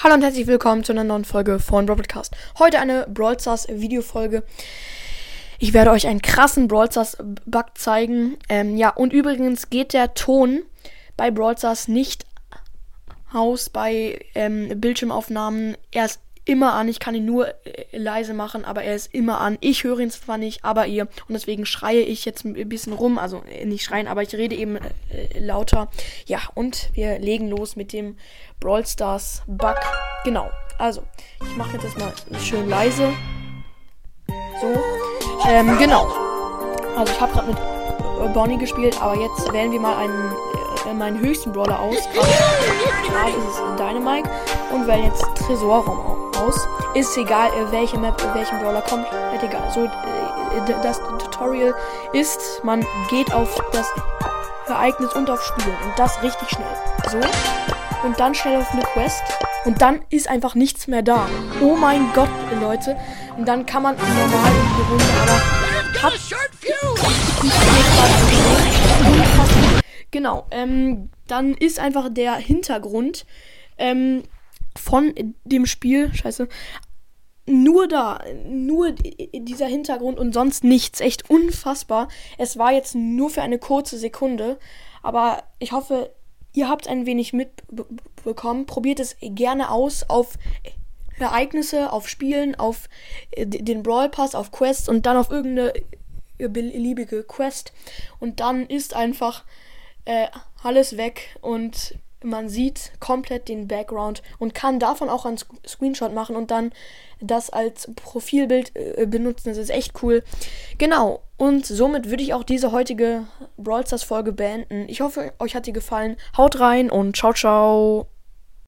Hallo und herzlich willkommen zu einer neuen Folge von Broadcast. Heute eine Brawl Stars Videofolge. Ich werde euch einen krassen Brawl Stars Bug zeigen. Ähm, ja, und übrigens geht der Ton bei Brawl Stars nicht aus bei ähm, Bildschirmaufnahmen. Er ist immer an. Ich kann ihn nur äh, leise machen, aber er ist immer an. Ich höre ihn zwar nicht, aber ihr. Und deswegen schreie ich jetzt ein bisschen rum. Also äh, nicht schreien, aber ich rede eben äh, lauter. Ja, und wir legen los mit dem Brawl Stars Bug. Genau. Also, ich mache jetzt erstmal schön leise. So. Ähm, genau. Also, ich habe gerade mit äh, Bonnie gespielt, aber jetzt wählen wir mal einen, äh, meinen höchsten Brawler aus. Gerade ist es Dynamite. Und wählen jetzt Tresorraum aus aus. Ist egal, äh, welche Map, äh, welchen Brawler kommt. Halt egal. So, äh, das Tutorial ist, man geht auf das Ereignis und auf Spielen. Und das richtig schnell. So. Und dann schnell auf eine Quest. Und dann ist einfach nichts mehr da. Oh mein Gott, Leute. Und dann kann man normal in die Runde, aber hat Genau, ähm, dann ist einfach der Hintergrund, ähm, von dem Spiel, scheiße, nur da, nur dieser Hintergrund und sonst nichts. Echt unfassbar. Es war jetzt nur für eine kurze Sekunde, aber ich hoffe, ihr habt ein wenig mitbekommen. Probiert es gerne aus auf Ereignisse, auf Spielen, auf äh, den Brawl Pass, auf Quests und dann auf irgendeine beliebige Quest. Und dann ist einfach äh, alles weg und man sieht komplett den Background und kann davon auch einen Screenshot machen und dann das als Profilbild äh, benutzen. Das ist echt cool. Genau. Und somit würde ich auch diese heutige Brawl Stars Folge beenden. Ich hoffe, euch hat die gefallen. Haut rein und ciao, ciao.